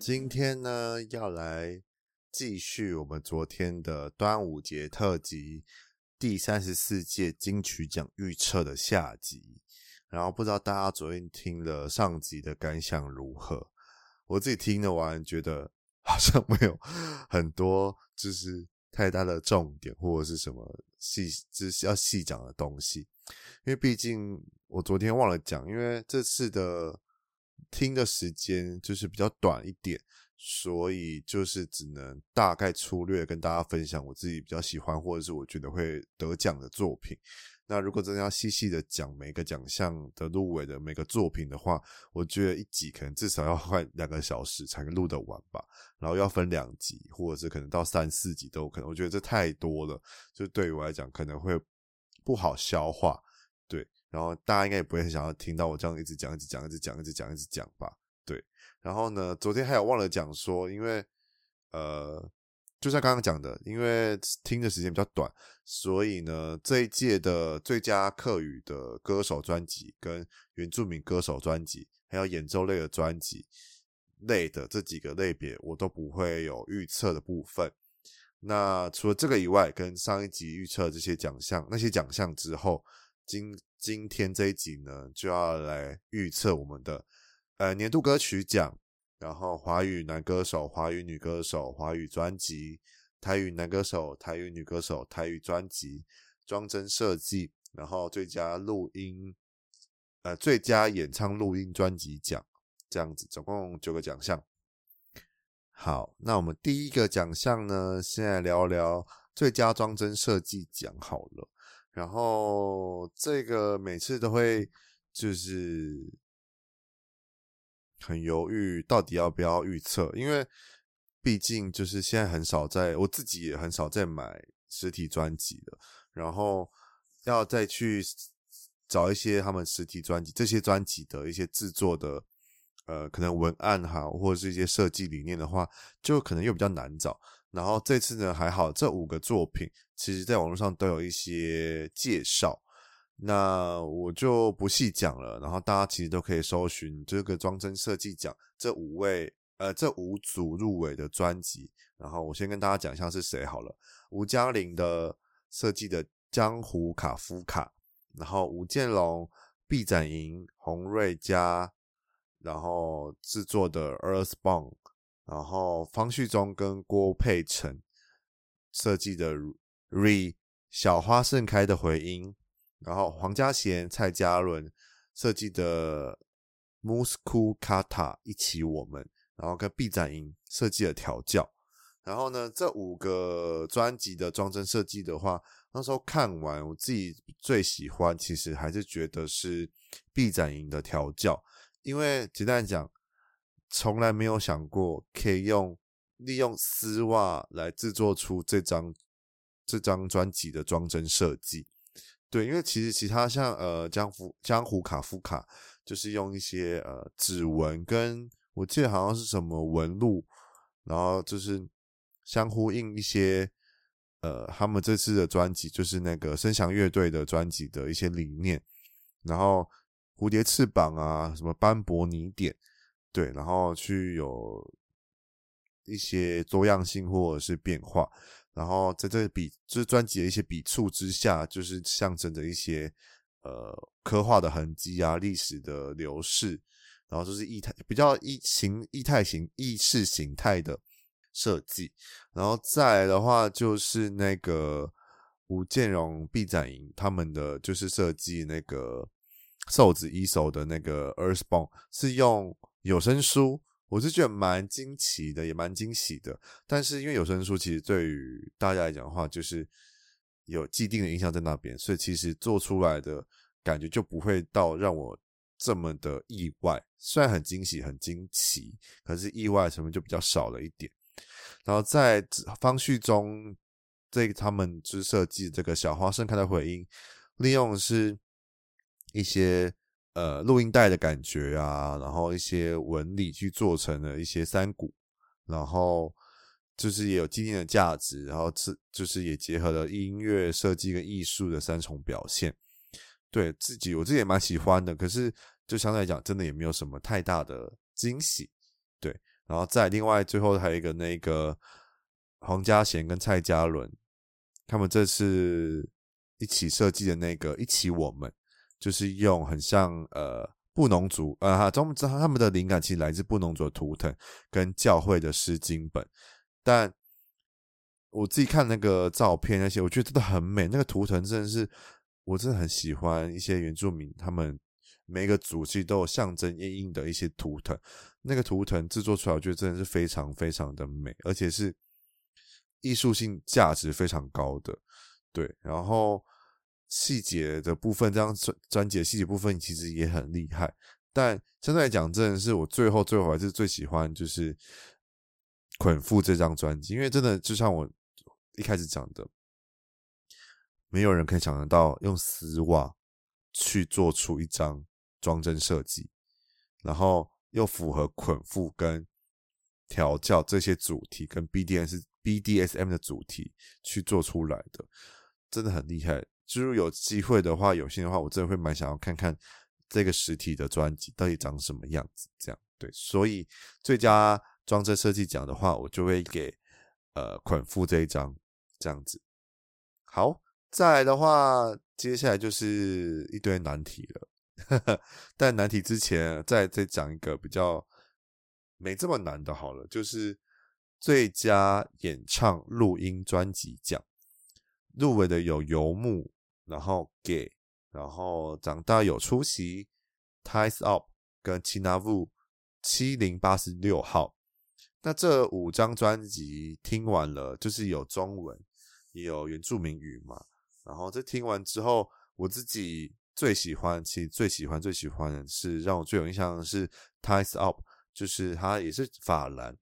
今天呢，要来继续我们昨天的端午节特辑第三十四届金曲奖预测的下集。然后不知道大家昨天听了上集的感想如何？我自己听了完，觉得 好像没有很多就是太大的重点或者是什么细就是要细讲的东西，因为毕竟我昨天忘了讲，因为这次的。听的时间就是比较短一点，所以就是只能大概粗略跟大家分享我自己比较喜欢或者是我觉得会得奖的作品。那如果真的要细细的讲每个奖项的入围的每个作品的话，我觉得一集可能至少要快两个小时才能录得完吧。然后要分两集，或者是可能到三四集都有可能。我觉得这太多了，就对于我来讲可能会不好消化。然后大家应该也不会很想要听到我这样一直讲、一直讲、一直讲、一直讲、一直讲吧？对。然后呢，昨天还有忘了讲说，因为呃，就像刚刚讲的，因为听的时间比较短，所以呢，这一届的最佳客语的歌手专辑、跟原住民歌手专辑，还有演奏类的专辑类的这几个类别，我都不会有预测的部分。那除了这个以外，跟上一集预测这些奖项、那些奖项之后，今今天这一集呢，就要来预测我们的呃年度歌曲奖，然后华语男歌手、华语女歌手、华语专辑、台语男歌手、台语女歌手、台语专辑、装帧设计，然后最佳录音呃最佳演唱录音专辑奖，这样子总共九个奖项。好，那我们第一个奖项呢，先来聊聊最佳装帧设计奖好了。然后这个每次都会就是很犹豫，到底要不要预测？因为毕竟就是现在很少在，我自己也很少在买实体专辑了。然后要再去找一些他们实体专辑这些专辑的一些制作的呃，可能文案哈，或者是一些设计理念的话，就可能又比较难找。然后这次呢还好，这五个作品其实在网络上都有一些介绍，那我就不细讲了。然后大家其实都可以搜寻这个装帧设计奖这五位呃这五组入围的专辑。然后我先跟大家讲一下是谁好了，吴嘉玲的设计的《江湖卡夫卡》，然后吴建龙、毕展莹、洪瑞佳，然后制作的《Earthbound》。然后方旭中跟郭佩辰设计的《Re》小花盛开的回音，然后黄家贤、蔡嘉伦设计的《Musku Kata》一起我们，然后跟毕展莹设计的调教。然后呢，这五个专辑的装帧设计的话，那时候看完我自己最喜欢，其实还是觉得是毕展莹的调教，因为简单讲。从来没有想过可以用利用丝袜来制作出这张这张专辑的装帧设计。对，因为其实其他像呃江湖江湖卡夫卡，就是用一些呃指纹跟我记得好像是什么纹路，然后就是相呼应一些呃他们这次的专辑就是那个声响乐队的专辑的一些理念，然后蝴蝶翅膀啊什么斑驳泥点。对，然后去有一些多样性或者是变化，然后在这笔就是专辑的一些笔触之下，就是象征着一些呃刻画的痕迹啊，历史的流逝，然后就是意态比较意形意态形意识形态的设计，然后再来的话就是那个吴建荣、毕展莹他们的就是设计那个瘦子一手的那个 Earthbound 是用。有声书，我是觉得蛮惊奇的，也蛮惊喜的。但是因为有声书其实对于大家来讲的话，就是有既定的印象在那边，所以其实做出来的感觉就不会到让我这么的意外。虽然很惊喜、很惊奇，可是意外成分就比较少了一点。然后在方序中，这他们之设计这个小花盛开的回音，利用是一些。呃，录音带的感觉啊，然后一些纹理去做成了一些三鼓，然后就是也有纪念的价值，然后是就是也结合了音乐设计跟艺术的三重表现。对自己，我自己也蛮喜欢的，可是就相对来讲，真的也没有什么太大的惊喜。对，然后再另外最后还有一个那个黄家贤跟蔡嘉伦，他们这次一起设计的那个一起我们，就是用很像呃布农族呃哈，他们他们的灵感其实来自布农族的图腾跟教会的诗经本，但我自己看那个照片那些，我觉得真的很美，那个图腾真的是我真的很喜欢一些原住民他们。每个组系都有象征意义的一些图腾，那个图腾制作出来，我觉得真的是非常非常的美，而且是艺术性价值非常高的。对，然后细节的部分，这张专专辑的细节部分其实也很厉害。但相对来讲，真的是我最后最后还是最喜欢就是《捆缚》这张专辑，因为真的就像我一开始讲的，没有人可以想得到用丝袜去做出一张。装帧设计，然后又符合捆缚跟调教这些主题，跟 BDS BDSM 的主题去做出来的，真的很厉害。就是有机会的话，有幸的话，我真的会蛮想要看看这个实体的专辑到底长什么样子。这样对，所以最佳装帧设计奖的话，我就会给呃捆缚这一张这样子。好，再来的话，接下来就是一堆难题了。但难题之前，再再讲一个比较没这么难的，好了，就是最佳演唱录音专辑奖入围的有游牧，然后 Gay，然后长大有出息，Ties Up 跟 Chinavoo 七零八十六号。那这五张专辑听完了，就是有中文，也有原住民语嘛。然后这听完之后，我自己。最喜欢，其实最喜欢最喜欢的是让我最有印象的是 Ties Up，就是他也是法兰，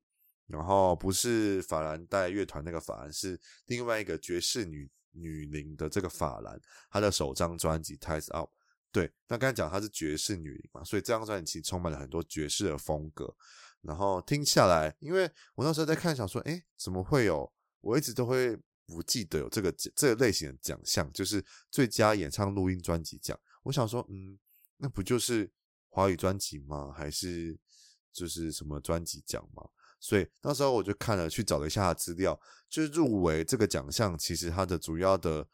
然后不是法兰黛乐团那个法兰，是另外一个爵士女女伶的这个法兰，她的首张专辑 Ties Up。对，那刚才讲她是爵士女伶嘛，所以这张专辑其实充满了很多爵士的风格。然后听下来，因为我那时候在看，想说，诶，怎么会有？我一直都会不记得有这个这个类型的奖项，就是最佳演唱录音专辑奖。我想说，嗯，那不就是华语专辑吗？还是就是什么专辑奖吗？所以那时候我就看了，去找了一下资料，就入围这个奖项，其实它的主要的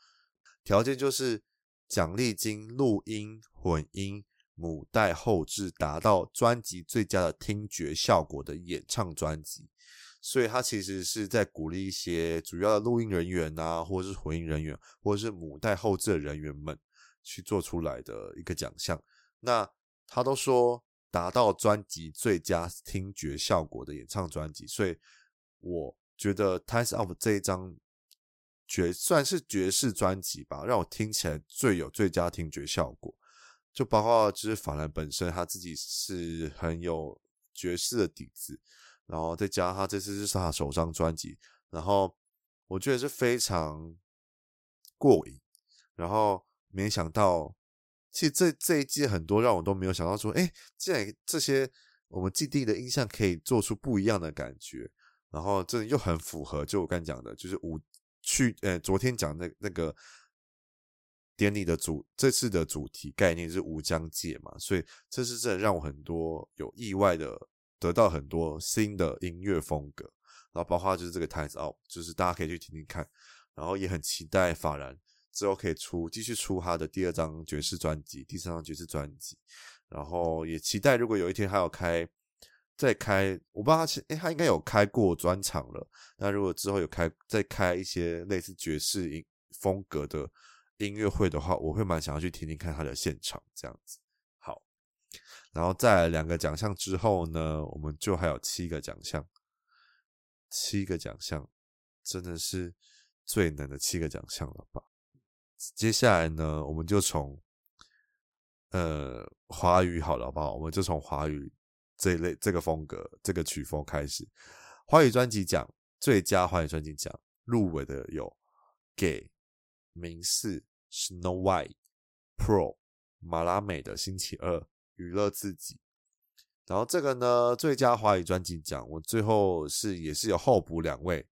条件就是奖励金录音、混音、母带后置达到专辑最佳的听觉效果的演唱专辑。所以它其实是在鼓励一些主要的录音人员啊，或者是混音人员，或者是母带后置的人员们。去做出来的一个奖项，那他都说达到专辑最佳听觉效果的演唱专辑，所以我觉得《Times Up》这一张爵算是爵士专辑吧，让我听起来最有最佳听觉效果。就包括就是法兰本身他自己是很有爵士的底子，然后再加上他这次是他首张专辑，然后我觉得是非常过瘾，然后。没想到，其实这这一季很多让我都没有想到说，哎，竟然这些我们既定的印象可以做出不一样的感觉，然后这又很符合，就我刚讲的，就是五去，呃，昨天讲那那个典礼的主，这次的主题概念是五疆界嘛，所以这是真的让我很多有意外的得到很多新的音乐风格，然后包括就是这个 Ties Up，就是大家可以去听听看，然后也很期待法兰。之后可以出继续出他的第二张爵士专辑，第三张爵士专辑，然后也期待如果有一天还有开再开，我不知道他诶他应该有开过专场了。那如果之后有开再开一些类似爵士音风格的音乐会的话，我会蛮想要去听听看他的现场这样子。好，然后在两个奖项之后呢，我们就还有七个奖项，七个奖项真的是最难的七个奖项了吧？接下来呢，我们就从呃华语好了，好不好？我们就从华语这一类这个风格、这个曲风开始。华语专辑奖最佳华语专辑奖入围的有 Gay、明世、Snow White、Pro、马拉美的星期二、娱乐自己。然后这个呢，最佳华语专辑奖我最后是也是有候补两位，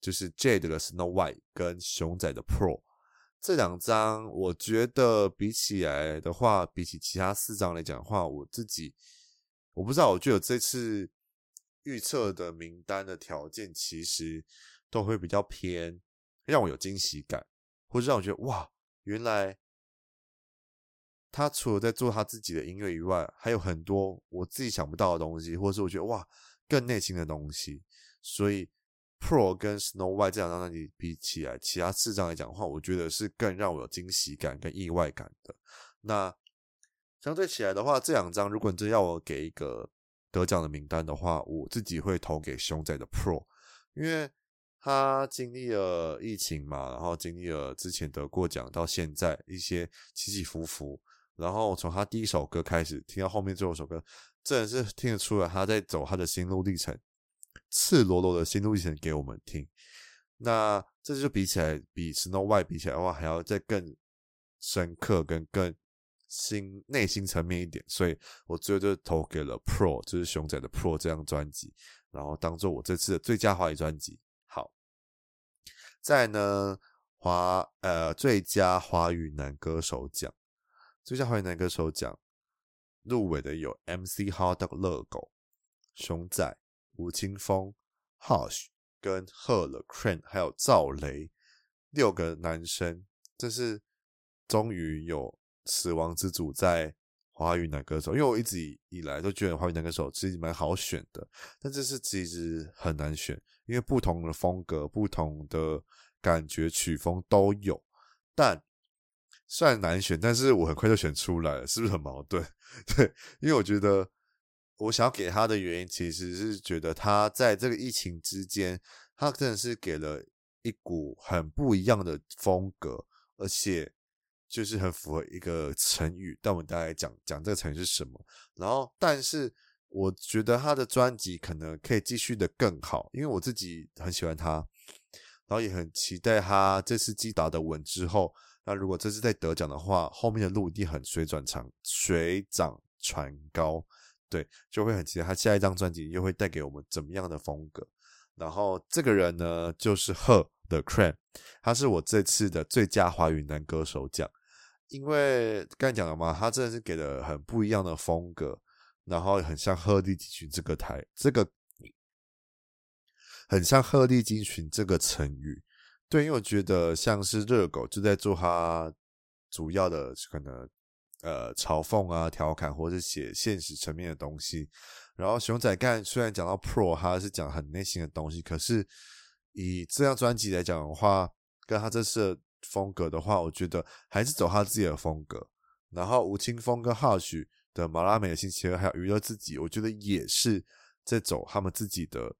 就是 Jade 的 Snow White 跟熊仔的 Pro。这两张，我觉得比起来的话，比起其他四张来讲的话，我自己我不知道，我觉得这次预测的名单的条件，其实都会比较偏让我有惊喜感，或者让我觉得哇，原来他除了在做他自己的音乐以外，还有很多我自己想不到的东西，或者是我觉得哇，更内心的东西。所以 Pro 跟 Snow White 这两张专辑比起来，其他四张来讲的话，我觉得是更让我有惊喜感跟意外感的。那相对起来的话，这两张如果你真要我给一个得奖的名单的话，我自己会投给熊仔的 Pro，因为他经历了疫情嘛，然后经历了之前得过奖到现在一些起起伏伏，然后从他第一首歌开始听到后面最后一首歌，真的是听得出来他在走他的心路历程，赤裸裸的心路历程给我们听。那这就比起来，比 Snow White 比起来的话，还要再更深刻跟更。心内心层面一点，所以我最后就投给了 Pro，就是熊仔的 Pro 这张专辑，然后当做我这次的最佳华语专辑。好，再呢华呃最佳华语男歌手奖，最佳华语男歌手奖入围的有 MC HotDog 乐狗、熊仔、吴青峰、Hush 跟 Her the Crane，还有赵雷六个男生，这是终于有。死亡之组在华语男歌手，因为我一直以来都觉得华语男歌手其实蛮好选的，但这是其实很难选，因为不同的风格、不同的感觉、曲风都有。但虽然难选，但是我很快就选出来了，是不是很矛盾？对，因为我觉得我想要给他的原因，其实是觉得他在这个疫情之间，他真的是给了一股很不一样的风格，而且。就是很符合一个成语，但我们大概讲讲这个成语是什么。然后，但是我觉得他的专辑可能可以继续的更好，因为我自己很喜欢他，然后也很期待他这次击打的稳之后，那如果这次再得奖的话，后面的路一定很水涨长水涨船高，对，就会很期待他下一张专辑又会带给我们怎么样的风格。然后这个人呢，就是 Her the Crane，他是我这次的最佳华语男歌手奖。因为刚才讲了嘛，他真的是给了很不一样的风格，然后很像鹤立鸡群这个台，这个很像鹤立鸡群这个成语。对，因为我觉得像是热狗就在做他主要的可能呃嘲讽啊、调侃，或者是写现实层面的东西。然后熊仔干虽然讲到 Pro，他是讲很内心的东西，可是以这张专辑来讲的话，跟他这次。风格的话，我觉得还是走他自己的风格。然后吴青峰跟 Hush 的马拉美的星期二，还有娱乐自己，我觉得也是在走他们自己的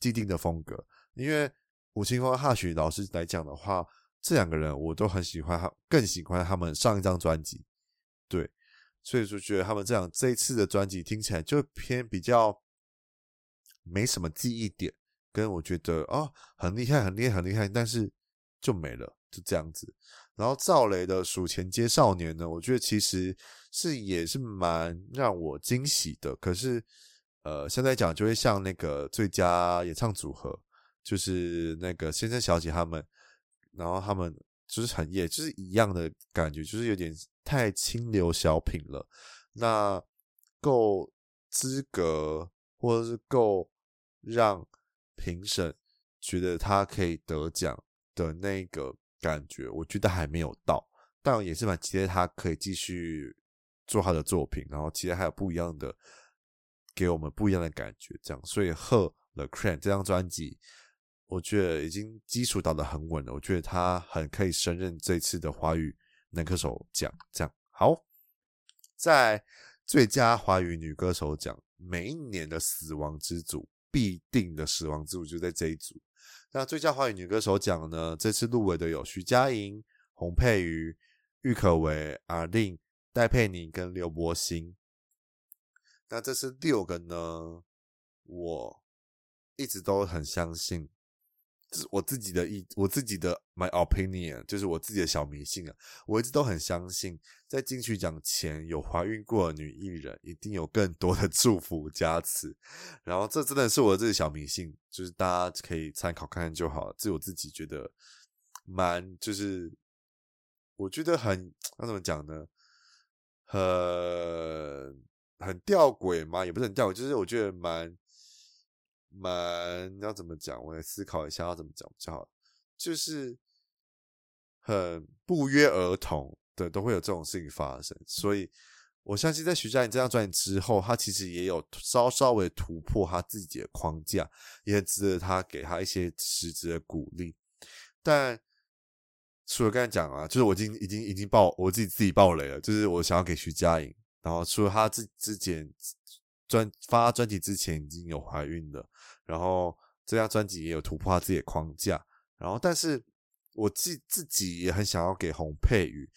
既定的风格。因为吴青峰和 Hush 老师来讲的话，这两个人我都很喜欢，他更喜欢他们上一张专辑。对，所以说觉得他们这样这一次的专辑听起来就偏比较没什么记忆点，跟我觉得哦很厉害很厉害很厉害，但是就没了。是这样子，然后赵雷的《数钱街少年》呢，我觉得其实是也是蛮让我惊喜的。可是，呃，现在讲就会像那个最佳演唱组合，就是那个先生小姐他们，然后他们就是很也就是一样的感觉，就是有点太清流小品了。那够资格，或者是够让评审觉得他可以得奖的那个。感觉我觉得还没有到，但也是蛮期待他可以继续做他的作品，然后期待还有不一样的给我们不一样的感觉，这样。所以《Her the Crane》这张专辑，我觉得已经基础打得很稳了，我觉得他很可以胜任这次的华语男歌手奖。这样好，在最佳华语女歌手奖，每一年的死亡之组必定的死亡之组就在这一组。那最佳华语女歌手奖呢？这次入围的有徐佳莹、洪佩瑜、郁可唯、阿令、戴佩妮跟刘柏辛。那这次六个呢，我一直都很相信。我自己的意，我自己的 my opinion，就是我自己的小迷信啊。我一直都很相信，在金曲奖前有怀孕过的女艺人，一定有更多的祝福加持。然后这真的是我自己小迷信，就是大家可以参考看看就好。这我自己觉得蛮，就是我觉得很，那怎么讲呢？很很吊诡嘛，也不是很吊诡，就是我觉得蛮蛮要怎么讲？我来思考一下要怎么讲比较好。就是很不约而同的都会有这种事情发生，所以我相信在徐佳莹这张专辑之后，他其实也有稍稍微突破他自己的框架，也值得他给他一些实质的鼓励。但除了刚才讲啊，就是我已经已经已经爆我自己自己爆雷了，就是我想要给徐佳莹，然后除了他自之前专发专辑之前已经有怀孕了，然后这张专辑也有突破他自己的框架。然后，但是我自自己也很想要给洪佩瑜，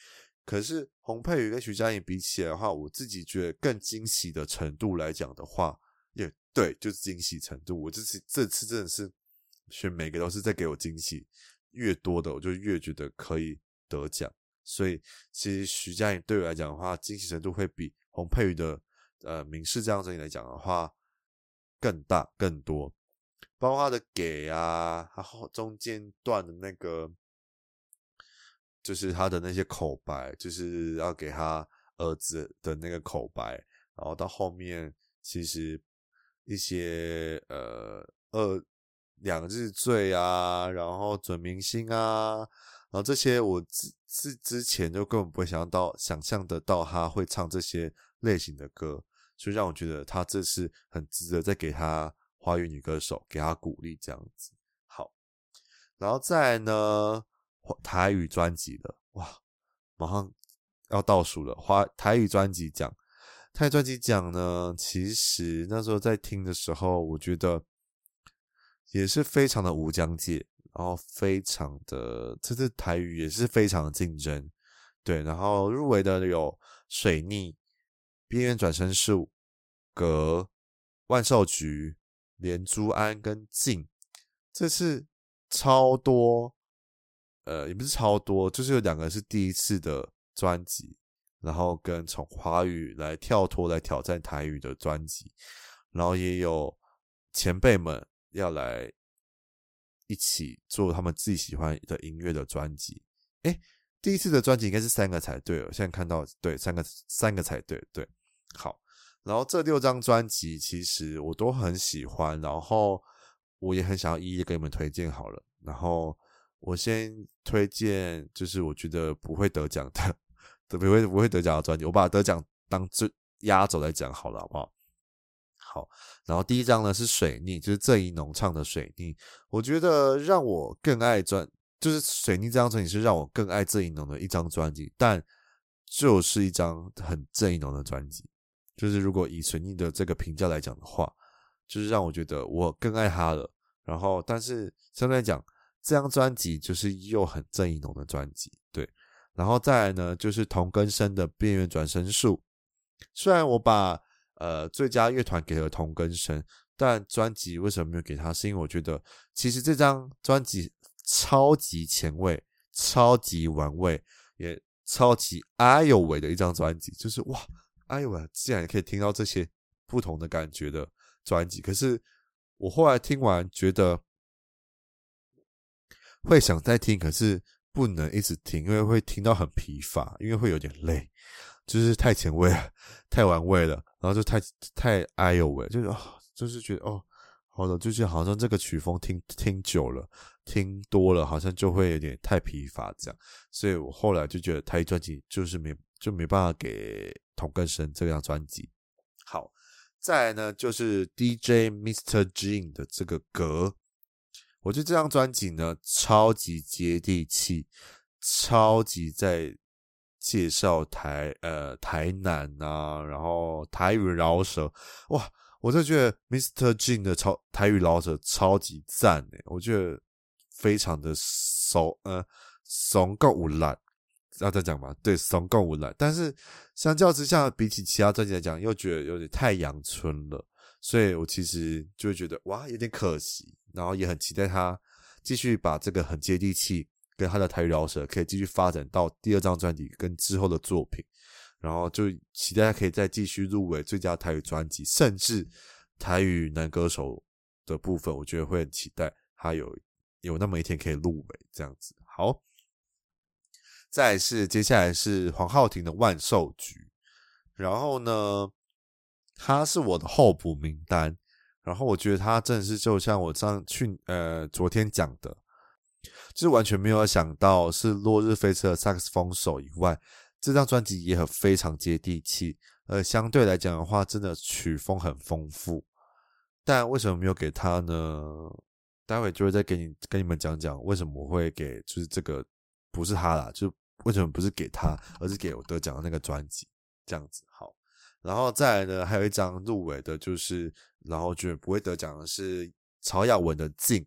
可是洪佩瑜跟徐佳莹比起来的话，我自己觉得更惊喜的程度来讲的话，也对，就是惊喜程度。我这次这次真的是选每个都是在给我惊喜，越多的我就越觉得可以得奖。所以其实徐佳莹对我来讲的话，惊喜程度会比洪佩瑜的呃《明示》这张专辑来讲的话更大更多。包括他的给啊，然后中间段的那个，就是他的那些口白，就是要给他儿子的那个口白，然后到后面其实一些呃二两日醉啊，然后准明星啊，然后这些我之之之前就根本不会想到想象得到他会唱这些类型的歌，所以让我觉得他这次很值得再给他。华语女歌手给她鼓励，这样子好，然后再来呢，台语专辑的哇，马上要倒数了。华台语专辑奖，台语专辑奖呢，其实那时候在听的时候，我觉得也是非常的无疆界，然后非常的，这次台语也是非常的竞争，对，然后入围的有水逆、边缘转身术、格、万寿菊。连珠安跟静，这次超多，呃，也不是超多，就是有两个是第一次的专辑，然后跟从华语来跳脱来挑战台语的专辑，然后也有前辈们要来一起做他们自己喜欢的音乐的专辑。诶，第一次的专辑应该是三个才对，我现在看到对三个三个才对，对，好。然后这六张专辑其实我都很喜欢，然后我也很想要一一给你们推荐好了。然后我先推荐，就是我觉得不会得奖的，不会不会得奖的专辑，我把得奖当最压轴来讲好了，好不好？好。然后第一张呢是水逆，就是郑宜农唱的水逆。我觉得让我更爱专，就是水逆这张专辑是让我更爱郑宜农的一张专辑，但就是一张很郑宜农的专辑。就是如果以水逆的这个评价来讲的话，就是让我觉得我更爱他了。然后，但是相对来讲，这张专辑就是又很郑宜农的专辑，对。然后再来呢，就是同根生的边缘转生术。虽然我把呃最佳乐团给了同根生，但专辑为什么没有给他？是因为我觉得其实这张专辑超级前卫、超级玩味，也超级哎呦喂的一张专辑，就是哇。哎呦喂，竟然可以听到这些不同的感觉的专辑，可是我后来听完觉得会想再听，可是不能一直听，因为会听到很疲乏，因为会有点累，就是太前卫了，太玩味了，然后就太太哎呦喂，就是就是觉得哦，好的，就是好像这个曲风听听久了，听多了，好像就会有点太疲乏这样，所以我后来就觉得台语专辑就是没就没办法给。同根生这张专辑，好，再来呢就是 DJ Mr. Jin 的这个歌，我觉得这张专辑呢超级接地气，超级在介绍台呃台南啊，然后台语饶舌，哇，我真的觉得 Mr. Jin 的超台语饶舌超级赞诶，我觉得非常的怂呃怂够无烂。要再讲吗？对，怂够无赖。但是相较之下，比起其他专辑来讲，又觉得有点太阳春了。所以我其实就会觉得哇，有点可惜。然后也很期待他继续把这个很接地气，跟他的台语饶舌可以继续发展到第二张专辑跟之后的作品。然后就期待他可以再继续入围最佳台语专辑，甚至台语男歌手的部分，我觉得会很期待他有有那么一天可以入围这样子。好。再是接下来是黄浩庭的万寿菊，然后呢，他是我的候补名单，然后我觉得他真的是就像我上去呃昨天讲的，就是完全没有想到是落日飞车的萨克斯风手以外，这张专辑也很非常接地气，呃，相对来讲的话，真的曲风很丰富。但为什么没有给他呢？待会就会再给你跟你们讲讲为什么我会给，就是这个不是他啦，就为什么不是给他，而是给我得奖的那个专辑这样子。好，然后再来呢，还有一张入围的，就是然后觉得不会得奖的是曹雅文的《静》。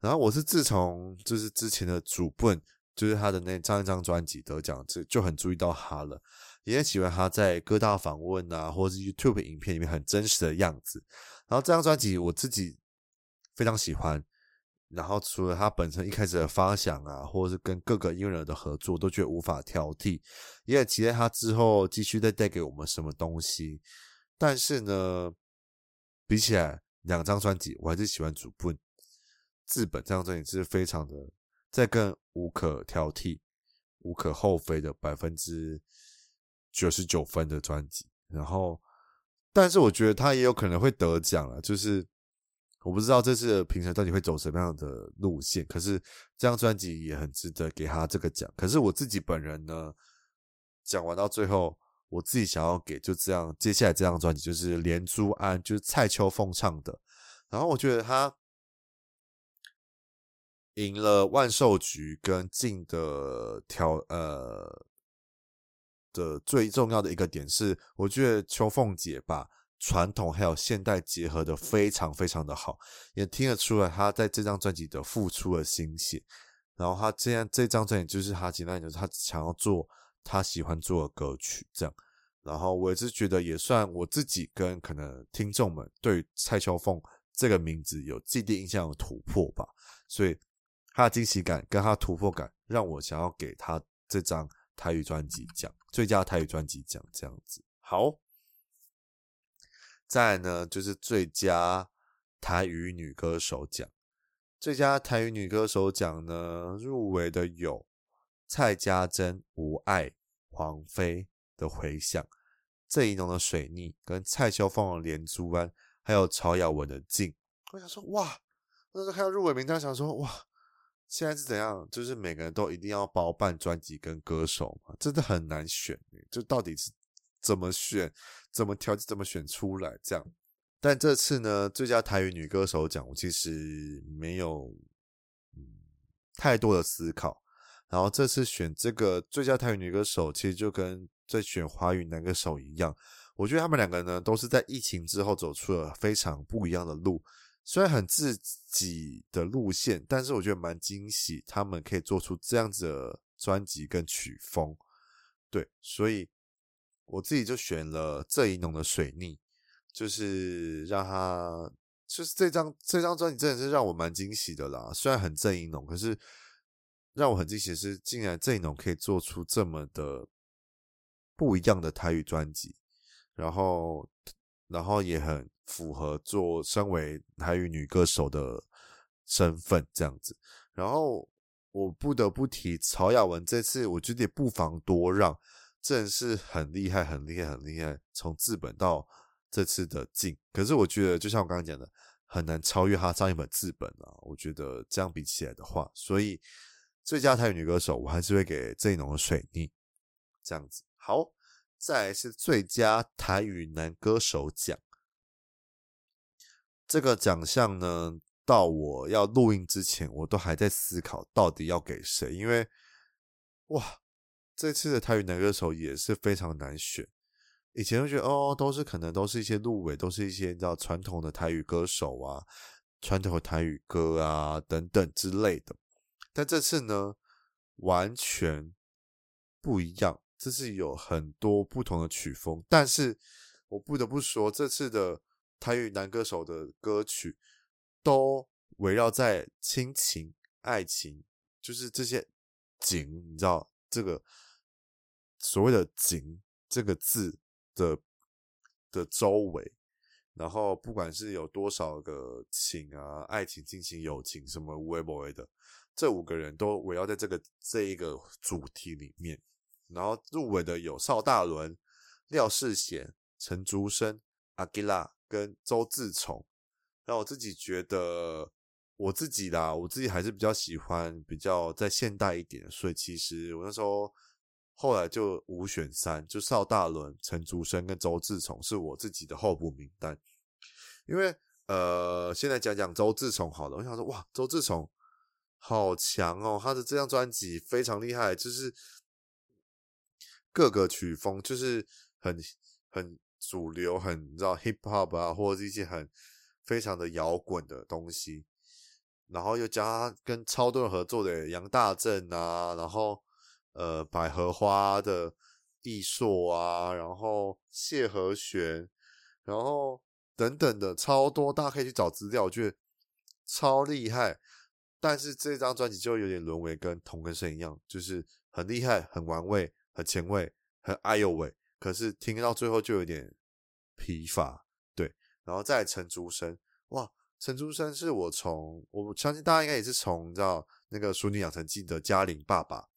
然后我是自从就是之前的主奔，就是他的那张一张专辑得奖，就就很注意到他了，也很喜欢他在各大访问啊，或者是 YouTube 影片里面很真实的样子。然后这张专辑我自己非常喜欢，然后除了他本身一开始的发想啊，或者是跟各个音乐人的合作，都觉得无法挑剔，也很期待他之后继续再带给我们什么东西。但是呢，比起来两张专辑，我还是喜欢主笨自本这张专辑是非常的，再更无可挑剔、无可厚非的百分之九十九分的专辑，然后。但是我觉得他也有可能会得奖了，就是我不知道这次的评审到底会走什么样的路线。可是这张专辑也很值得给他这个奖。可是我自己本人呢，讲完到最后，我自己想要给就这样，接下来这张专辑就是连珠安，就是蔡秋凤唱的。然后我觉得他赢了万寿菊跟静的调呃。的最重要的一个点是，我觉得秋凤姐吧传统还有现代结合的非常非常的好，也听得出来他在这张专辑的付出了心血。然后他这样这张专辑就是他简单就是他想要做他喜欢做的歌曲这样。然后我也是觉得也算我自己跟可能听众们对蔡秋凤这个名字有既定印象的突破吧。所以他的惊喜感跟他的突破感让我想要给他这张。台语专辑奖，最佳台语专辑奖这样子。好，再呢就是最佳台语女歌手奖。最佳台语女歌手奖呢，入围的有蔡家珍《无爱》、黄妃的《回响》、郑宜农的《水逆》、跟蔡秀凤的《连珠湾》，还有曹雅雯的《静》。我想说，哇！那时候看到入围名单，想说，哇！现在是怎样？就是每个人都一定要包办专辑跟歌手嘛，真的很难选。就到底是怎么选、怎么挑、怎么选出来这样？但这次呢，最佳台语女歌手奖，我其实没有嗯太多的思考。然后这次选这个最佳台语女歌手，其实就跟在选华语男歌手一样，我觉得他们两个呢，都是在疫情之后走出了非常不一样的路。虽然很自己的路线，但是我觉得蛮惊喜，他们可以做出这样子的专辑跟曲风，对，所以我自己就选了郑宜农的《水逆》，就是让他，就是这张这张专辑真的是让我蛮惊喜的啦。虽然很郑宜农，可是让我很惊喜的是，竟然郑宜农可以做出这么的不一样的台语专辑，然后。然后也很符合做身为台语女歌手的身份这样子。然后我不得不提曹雅雯这次，我觉得也不妨多让，正是很厉害，很厉害，很厉害。从自本到这次的进，可是我觉得就像我刚刚讲的，很难超越他上一本自本啊。我觉得这样比起来的话，所以最佳台语女歌手，我还是会给郑一农的水逆这样子。好。再来是最佳台语男歌手奖，这个奖项呢，到我要录音之前，我都还在思考到底要给谁，因为哇，这次的台语男歌手也是非常难选。以前都觉得哦，都是可能都是一些入围，都是一些你知道传统的台语歌手啊，传统的台语歌啊等等之类的，但这次呢，完全不一样。这是有很多不同的曲风，但是我不得不说，这次的台语男歌手的歌曲都围绕在亲情、爱情，就是这些景，你知道这个所谓的“景”这个字的的周围，然后不管是有多少个情啊，爱情、亲情、友情，什么无为不为的，这五个人都围绕在这个这一个主题里面。然后入围的有邵大伦、廖世贤、陈竹生、阿吉拉跟周志崇，那我自己觉得，我自己啦，我自己还是比较喜欢比较在现代一点，所以其实我那时候后来就五选三，就邵大伦、陈竹生跟周志崇是我自己的候补名单，因为呃，现在讲讲周志崇好了，我想说哇，周志崇好强哦，他的这张专辑非常厉害，就是各个曲风就是很很。主流很你知道 hip hop 啊，或者是一些很非常的摇滚的东西，然后又加跟超多人合作的杨大正啊，然后呃百合花的艺硕啊，然后谢和弦，然后等等的超多，大家可以去找资料，我觉得超厉害。但是这张专辑就有点沦为跟同根生一样，就是很厉害、很玩味、很前卫、很哎呦喂。可是听到最后就有点疲乏，对。然后再陈竹生，哇，陈竹生是我从我相信大家应该也是从你知道那个《淑女养成记》的嘉玲爸爸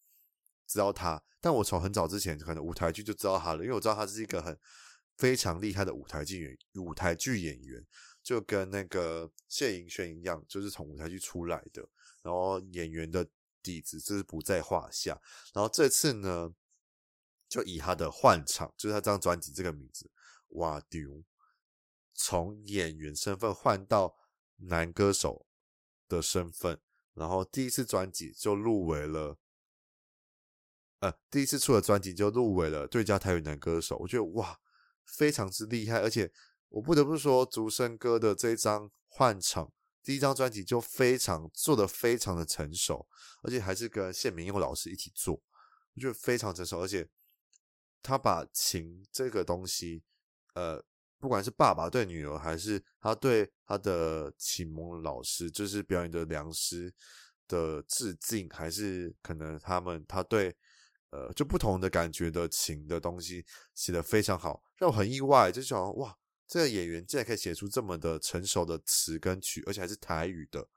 知道他，但我从很早之前可能舞台剧就知道他了，因为我知道他是一个很非常厉害的舞台剧演舞台剧演员，就跟那个谢盈萱一样，就是从舞台剧出来的，然后演员的底子就是不在话下。然后这次呢，就以他的换场，就是他这张专辑这个名字，哇丢！从演员身份换到男歌手的身份，然后第一次专辑就入围了，呃，第一次出的专辑就入围了最佳台语男歌手。我觉得哇，非常之厉害，而且我不得不说，竹生哥的这张换场第一张专辑就非常做得非常的成熟，而且还是跟谢明佑老师一起做，我觉得非常成熟，而且。他把情这个东西，呃，不管是爸爸对女儿，还是他对他的启蒙老师，就是表演的良师的致敬，还是可能他们他对呃就不同的感觉的情的东西写得非常好，让我很意外，就想哇，这个演员竟然可以写出这么的成熟的词跟曲，而且还是台语的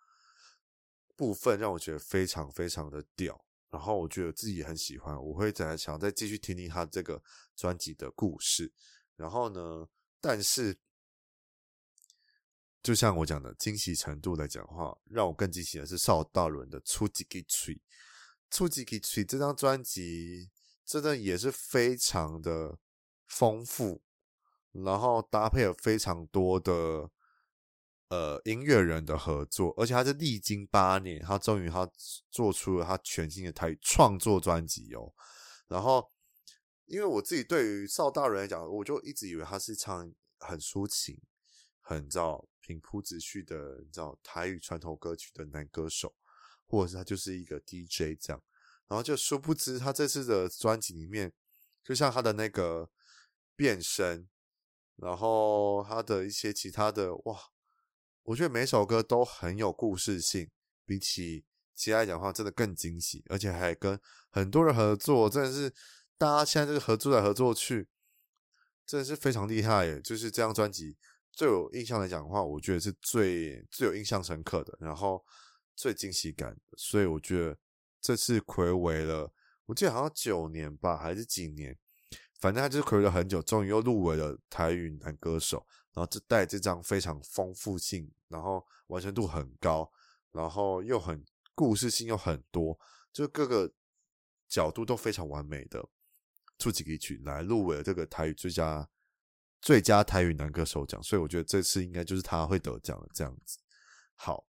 部分，让我觉得非常非常的屌。然后我觉得自己也很喜欢，我会再想再继续听听他这个专辑的故事。然后呢，但是就像我讲的惊喜程度来讲的话，让我更惊喜的是邵大伦的《出几个嘴》。《出几个嘴》这张专辑真的也是非常的丰富，然后搭配了非常多的。呃，音乐人的合作，而且他是历经八年，他终于他做出了他全新的台语创作专辑哦。然后，因为我自己对于邵大人来讲，我就一直以为他是唱很抒情、很知道平铺直叙的，你知道台语传统歌曲的男歌手，或者是他就是一个 DJ 这样。然后就殊不知，他这次的专辑里面，就像他的那个变声，然后他的一些其他的哇。我觉得每首歌都很有故事性，比起其他来讲的话，真的更惊喜，而且还跟很多人合作，真的是大家现在这个合作来合作去，真的是非常厉害耶！就是这张专辑最有印象来讲的话，我觉得是最最有印象深刻的，然后最惊喜感的，所以我觉得这次睽违了，我记得好像九年吧，还是几年，反正他就是睽违了很久，终于又入围了台语男歌手。然后这带这张非常丰富性，然后完成度很高，然后又很故事性又很多，就各个角度都非常完美的出几个曲来入围了这个台语最佳最佳台语男歌手奖，所以我觉得这次应该就是他会得奖的这样子。好，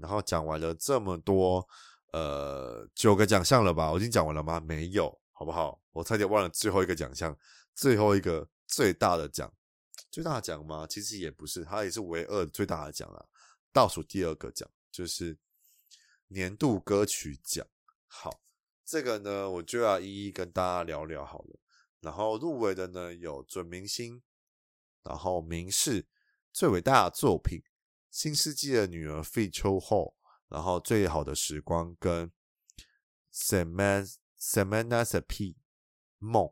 然后讲完了这么多，呃，九个奖项了吧？我已经讲完了吗？没有，好不好？我差点忘了最后一个奖项，最后一个最大的奖。最大的奖吗？其实也不是，它也是唯二最大的奖啊。倒数第二个奖就是年度歌曲奖。好，这个呢，我就要一一跟大家聊聊好了。然后入围的呢有准明星，然后名士最伟大的作品《新世纪的女儿》费秋后，然后最好的时光跟 Semana Semana Sepi 梦。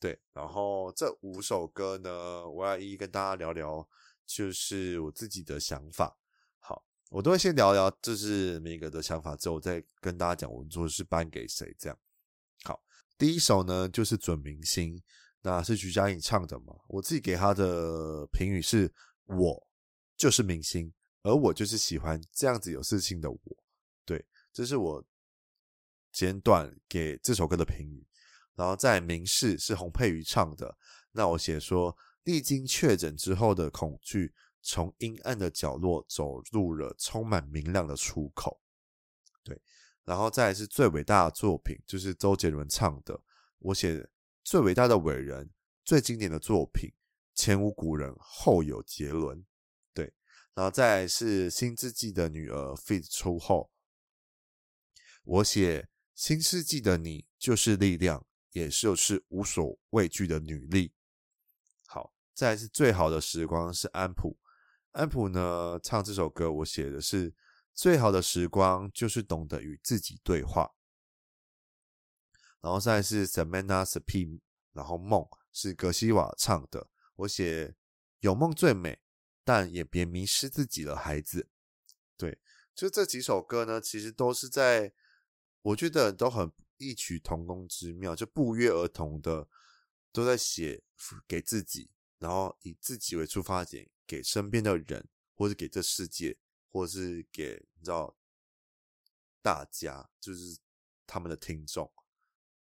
对，然后这五首歌呢，我要一一跟大家聊聊，就是我自己的想法。好，我都会先聊聊，就是每个的想法之后，再跟大家讲我们做的是颁给谁这样。好，第一首呢就是《准明星》，那是徐佳莹唱的嘛。我自己给他的评语是：我就是明星，而我就是喜欢这样子有自信的我。对，这是我简短给这首歌的评语。然后在明示是洪佩瑜唱的，那我写说，历经确诊之后的恐惧，从阴暗的角落走入了充满明亮的出口。对，然后再是最伟大的作品，就是周杰伦唱的，我写最伟大的伟人，最经典的作品。前无古人，后有杰伦，然后再来是新世纪的女儿 feat. 出后，我写新世纪的你就是力量，也就是无所畏惧的女力。好，再来是最好的时光是安普，安普呢唱这首歌，我写的是最好的时光就是懂得与自己对话。然后再来是 Samantha Spee，然后梦是格西瓦唱的。我写有梦最美，但也别迷失自己了，孩子。对，就这几首歌呢，其实都是在，我觉得都很异曲同工之妙，就不约而同的都在写给自己，然后以自己为出发点，给身边的人，或是给这世界，或是给你知道大家，就是他们的听众，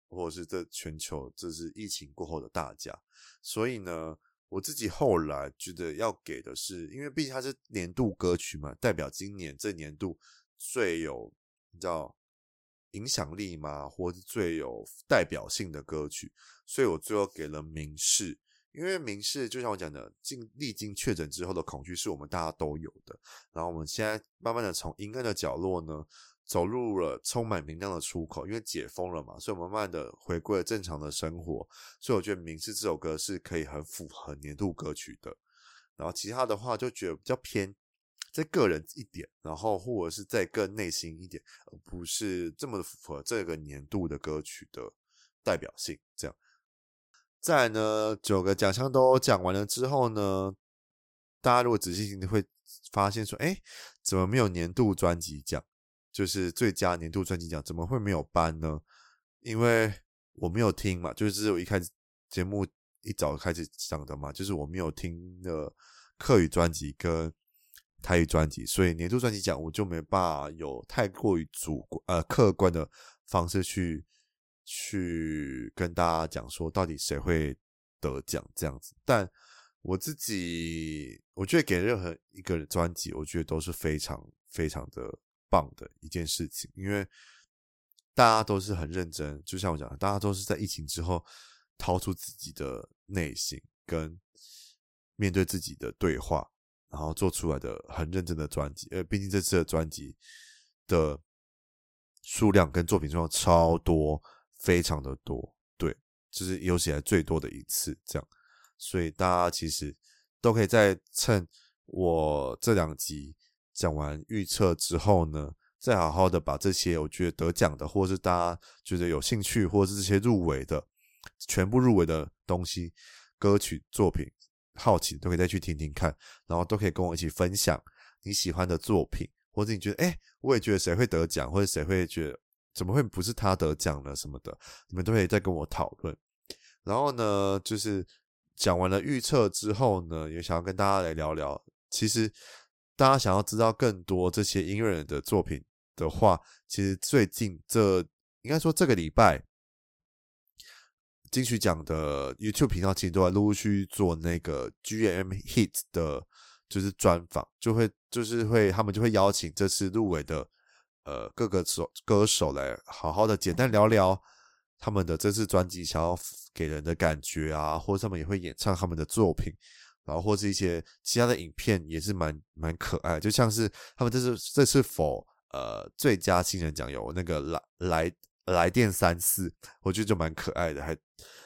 或者是这全球，这是疫情过后的大家，所以呢。我自己后来觉得要给的是，因为毕竟它是年度歌曲嘛，代表今年这年度最有你知道影响力嘛，或是最有代表性的歌曲，所以我最后给了明示，因为明示就像我讲的，经历经确诊之后的恐惧是我们大家都有的，然后我们现在慢慢的从阴暗的角落呢。走入了充满明亮的出口，因为解封了嘛，所以我们慢慢的回归了正常的生活。所以我觉得《明示》这首歌是可以很符合年度歌曲的。然后其他的话就觉得比较偏在个人一点，然后或者是再更内心一点，而不是这么符合这个年度的歌曲的代表性。这样，再呢，九个奖项都讲完了之后呢，大家如果仔细听，会发现说，哎，怎么没有年度专辑奖？就是最佳年度专辑奖怎么会没有颁呢？因为我没有听嘛，就是我一开始节目一早开始讲的嘛，就是我没有听的客语专辑跟台语专辑，所以年度专辑奖我就没办法有太过于主观呃客观的方式去去跟大家讲说到底谁会得奖这样子。但我自己我觉得给任何一个专辑，我觉得都是非常非常的。棒的一件事情，因为大家都是很认真，就像我讲的，大家都是在疫情之后掏出自己的内心，跟面对自己的对话，然后做出来的很认真的专辑。呃，毕竟这次的专辑的数量跟作品数量超多，非常的多，对，就是有史以来最多的一次这样。所以大家其实都可以在趁我这两集。讲完预测之后呢，再好好的把这些我觉得得奖的，或是大家觉得有兴趣，或是这些入围的，全部入围的东西、歌曲、作品，好奇都可以再去听听看，然后都可以跟我一起分享你喜欢的作品，或者你觉得，哎，我也觉得谁会得奖，或者谁会觉得怎么会不是他得奖了什么的，你们都可以再跟我讨论。然后呢，就是讲完了预测之后呢，也想要跟大家来聊聊，其实。大家想要知道更多这些音乐人的作品的话，其实最近这应该说这个礼拜金曲奖的 YouTube 频道其实都在陆陆续做那个 GMM Hits 的，就是专访，就会就是会他们就会邀请这次入围的呃各个手歌手来好好的简单聊聊他们的这次专辑想要给人的感觉啊，或者他们也会演唱他们的作品。然后或是一些其他的影片也是蛮蛮可爱，就像是他们这次这次否呃最佳新人奖有那个来来来电三四，我觉得就蛮可爱的，还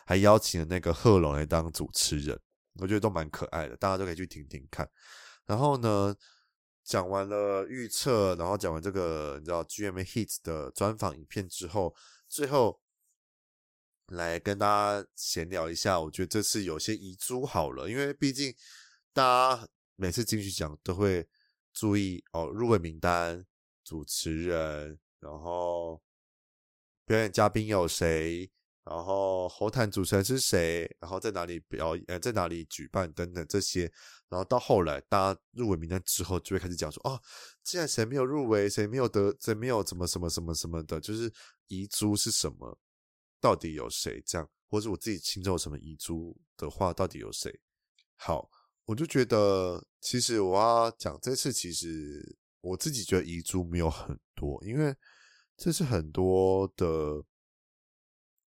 还邀请了那个贺龙来当主持人，我觉得都蛮可爱的，大家都可以去听听看。然后呢，讲完了预测，然后讲完这个你知道 GMA Hits 的专访影片之后，最后。来跟大家闲聊一下，我觉得这次有些遗珠好了，因为毕竟大家每次金曲奖都会注意哦，入围名单、主持人，然后表演嘉宾有谁，然后红毯主持人是谁，然后在哪里表演，呃，在哪里举办等等这些，然后到后来大家入围名单之后，就会开始讲说，哦，既然谁没有入围，谁没有得，谁没有怎么什么什么什么的，就是遗珠是什么，到底有谁这样，或者我自己心中有什么遗珠的话，到底有谁？好，我就觉得，其实我要讲这次，其实我自己觉得遗珠没有很多，因为这是很多的。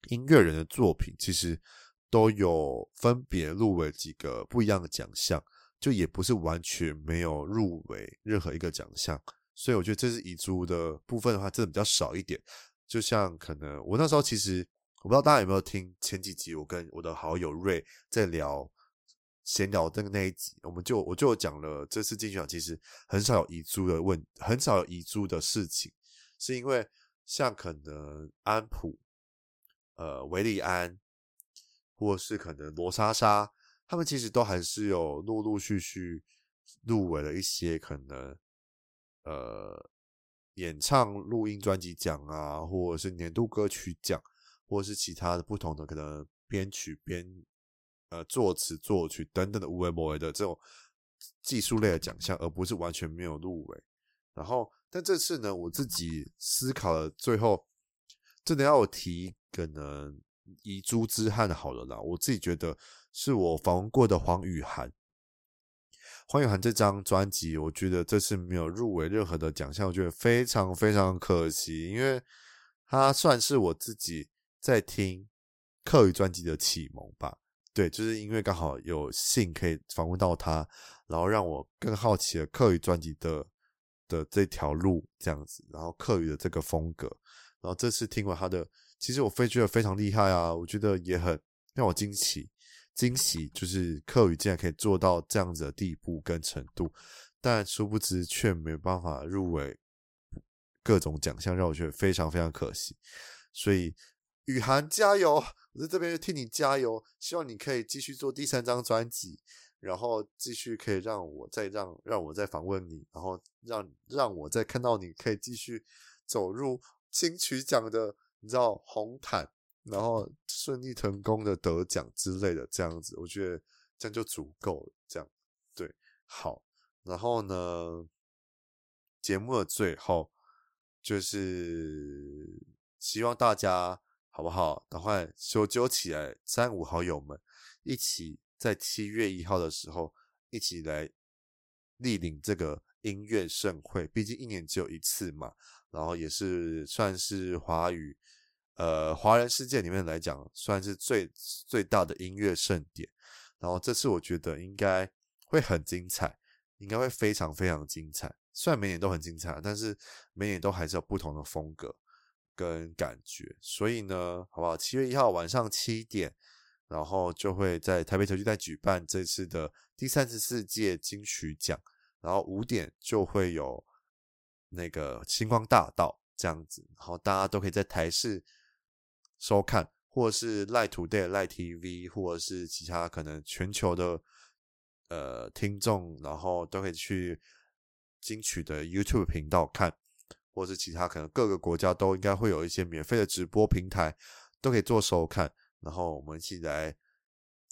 音乐人的作品其实都有分别入围几个不一样的奖项，就也不是完全没有入围任何一个奖项，所以我觉得这是遗珠的部分的话，真的比较少一点。就像可能我那时候其实我不知道大家有没有听前几集，我跟我的好友瑞在聊闲聊的那一集，我们就我就讲了这次竞选其实很少有遗珠的问，很少有遗珠的事情，是因为像可能安普。呃，韦礼安，或是可能罗莎莎，他们其实都还是有陆陆续续入围了一些可能呃演唱录音专辑奖啊，或者是年度歌曲奖，或是其他的不同的可能编曲编呃作词作曲等等的无为某为的这种技术类的奖项，而不是完全没有入围。然后，但这次呢，我自己思考了，最后真的要我提。可能遗珠之憾好了啦，我自己觉得是我访问过的黄雨涵。黄雨涵这张专辑，我觉得这次没有入围任何的奖项，我觉得非常非常可惜，因为他算是我自己在听客语专辑的启蒙吧。对，就是因为刚好有幸可以访问到他，然后让我更好奇了客语专辑的的这条路这样子，然后客语的这个风格，然后这次听完他的。其实我非觉得非常厉害啊，我觉得也很让我惊奇，惊喜就是客语竟然可以做到这样子的地步跟程度，但殊不知却没有办法入围各种奖项，让我觉得非常非常可惜。所以雨涵加油，我在这边替你加油，希望你可以继续做第三张专辑，然后继续可以让我再让让我再访问你，然后让让我再看到你可以继续走入金曲奖的。你知道红毯，然后顺利成功的得奖之类的，这样子，我觉得这样就足够了。这样对，好，然后呢，节目的最后就是希望大家好不好？赶快揪揪起来，三五好友们一起在七月一号的时候一起来莅临这个音乐盛会，毕竟一年只有一次嘛。然后也是算是华语，呃，华人世界里面来讲，算是最最大的音乐盛典。然后这次我觉得应该会很精彩，应该会非常非常精彩。虽然每年都很精彩，但是每年都还是有不同的风格跟感觉。所以呢，好不好？七月一号晚上七点，然后就会在台北小巨蛋举办这次的第三十四届金曲奖。然后五点就会有。那个星光大道这样子，然后大家都可以在台视收看，或者是 Line Today、Line TV，或者是其他可能全球的呃听众，然后都可以去金曲的 YouTube 频道看，或是其他可能各个国家都应该会有一些免费的直播平台，都可以做收看。然后我们一起来，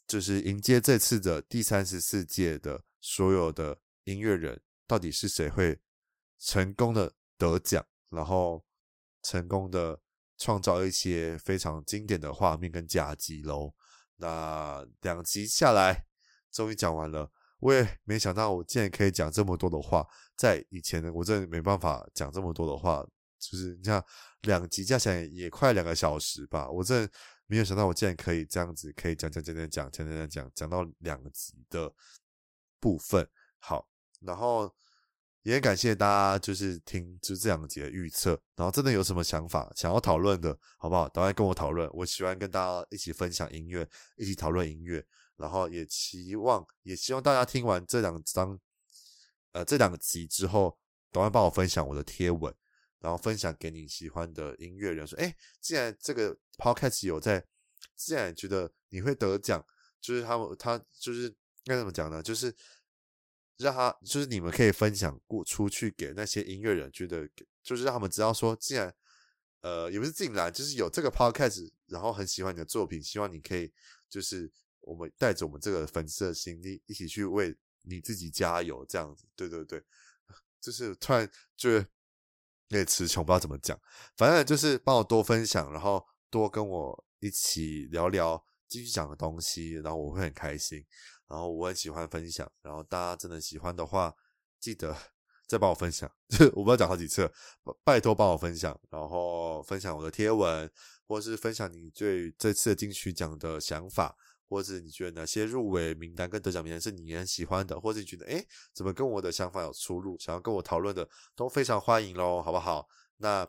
就是迎接这次的第三十四届的所有的音乐人，到底是谁会？成功的得奖，然后成功的创造一些非常经典的画面跟佳绩喽。那两集下来，终于讲完了。我也没想到我竟然可以讲这么多的话，在以前呢，我真的没办法讲这么多的话。就是你像两集加起来也快两个小时吧，我真的没有想到我竟然可以这样子，可以讲讲讲讲讲讲讲讲讲到两集的部分。好，然后。也感谢大家，就是听就这两集的预测，然后真的有什么想法想要讨论的，好不好？赶快跟我讨论。我喜欢跟大家一起分享音乐，一起讨论音乐，然后也期望，也希望大家听完这两张，呃，这两集之后，赶快帮我分享我的贴文，然后分享给你喜欢的音乐人，说，哎，既然这个 podcast 有在，既然觉得你会得奖，就是他们，他就是该怎么讲呢？就是。让他就是你们可以分享过出去给那些音乐人，觉得就是让他们知道说，既然呃，也不是进来，就是有这个 podcast，然后很喜欢你的作品，希望你可以就是我们带着我们这个粉丝的心力，一起去为你自己加油，这样子，对对对，就是突然觉得有点词穷，不知道怎么讲，反正就是帮我多分享，然后多跟我一起聊聊继续讲的东西，然后我会很开心，然后我很喜欢分享，然后大家真的喜欢的话，记得。再帮我分享，我不知道讲好几次，拜托帮我分享，然后分享我的贴文，或是分享你对这次的金曲奖的想法，或者你觉得哪些入围名单跟得奖名单是你很喜欢的，或是你觉得诶怎么跟我的想法有出入，想要跟我讨论的都非常欢迎喽，好不好？那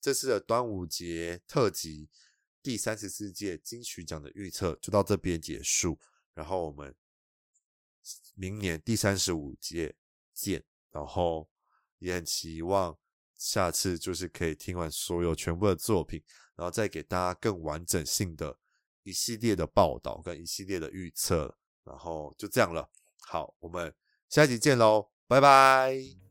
这次的端午节特辑第三十四届金曲奖的预测就到这边结束，然后我们明年第三十五届见。然后也很期望下次就是可以听完所有全部的作品，然后再给大家更完整性的一系列的报道跟一系列的预测。然后就这样了，好，我们下一集见喽，拜拜。